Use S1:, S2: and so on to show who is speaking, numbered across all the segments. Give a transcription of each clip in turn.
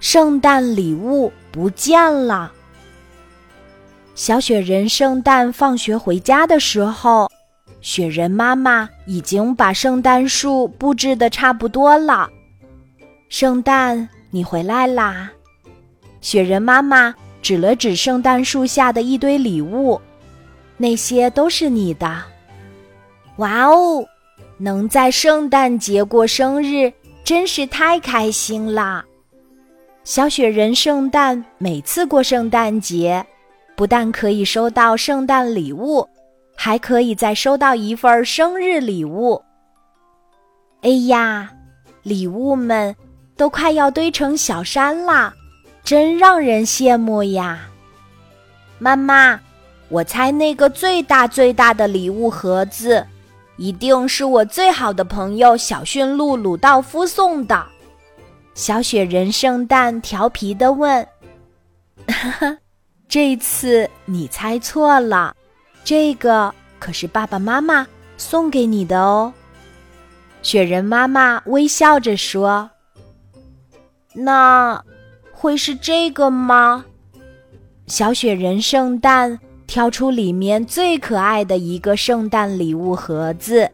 S1: 圣诞礼物不见了。小雪人圣诞放学回家的时候，雪人妈妈已经把圣诞树布置的差不多了。圣诞，你回来啦！雪人妈妈指了指圣诞树下的一堆礼物，那些都是你的。哇哦，能在圣诞节过生日，真是太开心啦！小雪人圣诞每次过圣诞节，不但可以收到圣诞礼物，还可以再收到一份生日礼物。哎呀，礼物们都快要堆成小山啦，真让人羡慕呀！妈妈，我猜那个最大最大的礼物盒子，一定是我最好的朋友小驯鹿鲁道夫送的。小雪人圣诞调皮的问：“哈哈，这次你猜错了，这个可是爸爸妈妈送给你的哦。”雪人妈妈微笑着说：“那会是这个吗？”小雪人圣诞挑出里面最可爱的一个圣诞礼物盒子。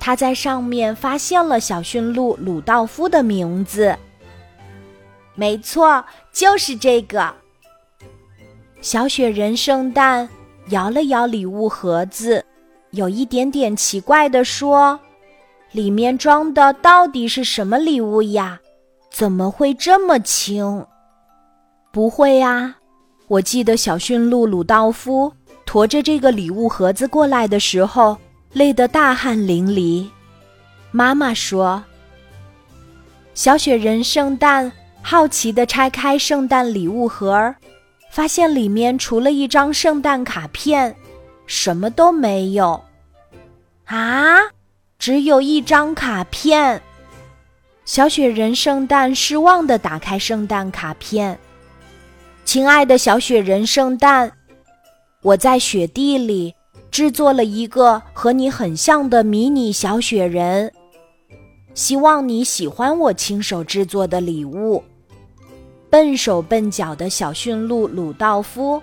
S1: 他在上面发现了小驯鹿鲁道夫的名字。没错，就是这个。小雪人圣诞摇了摇礼物盒子，有一点点奇怪的说：“里面装的到底是什么礼物呀？怎么会这么轻？”不会呀，我记得小驯鹿鲁道夫驮着这个礼物盒子过来的时候。累得大汗淋漓，妈妈说：“小雪人圣诞好奇的拆开圣诞礼物盒，发现里面除了一张圣诞卡片，什么都没有。啊，只有一张卡片！小雪人圣诞失望的打开圣诞卡片，亲爱的小雪人圣诞，我在雪地里。”制作了一个和你很像的迷你小雪人，希望你喜欢我亲手制作的礼物。笨手笨脚的小驯鹿鲁道夫。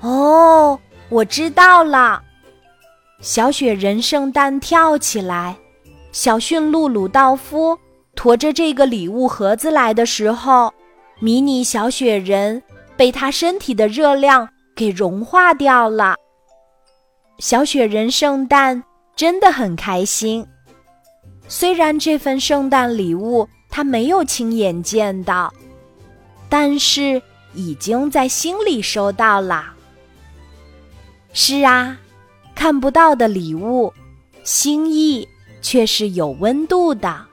S1: 哦，我知道了。小雪人圣诞跳起来，小驯鹿鲁道夫驮着这个礼物盒子来的时候，迷你小雪人被他身体的热量给融化掉了。小雪人圣诞真的很开心，虽然这份圣诞礼物他没有亲眼见到，但是已经在心里收到了。是啊，看不到的礼物，心意却是有温度的。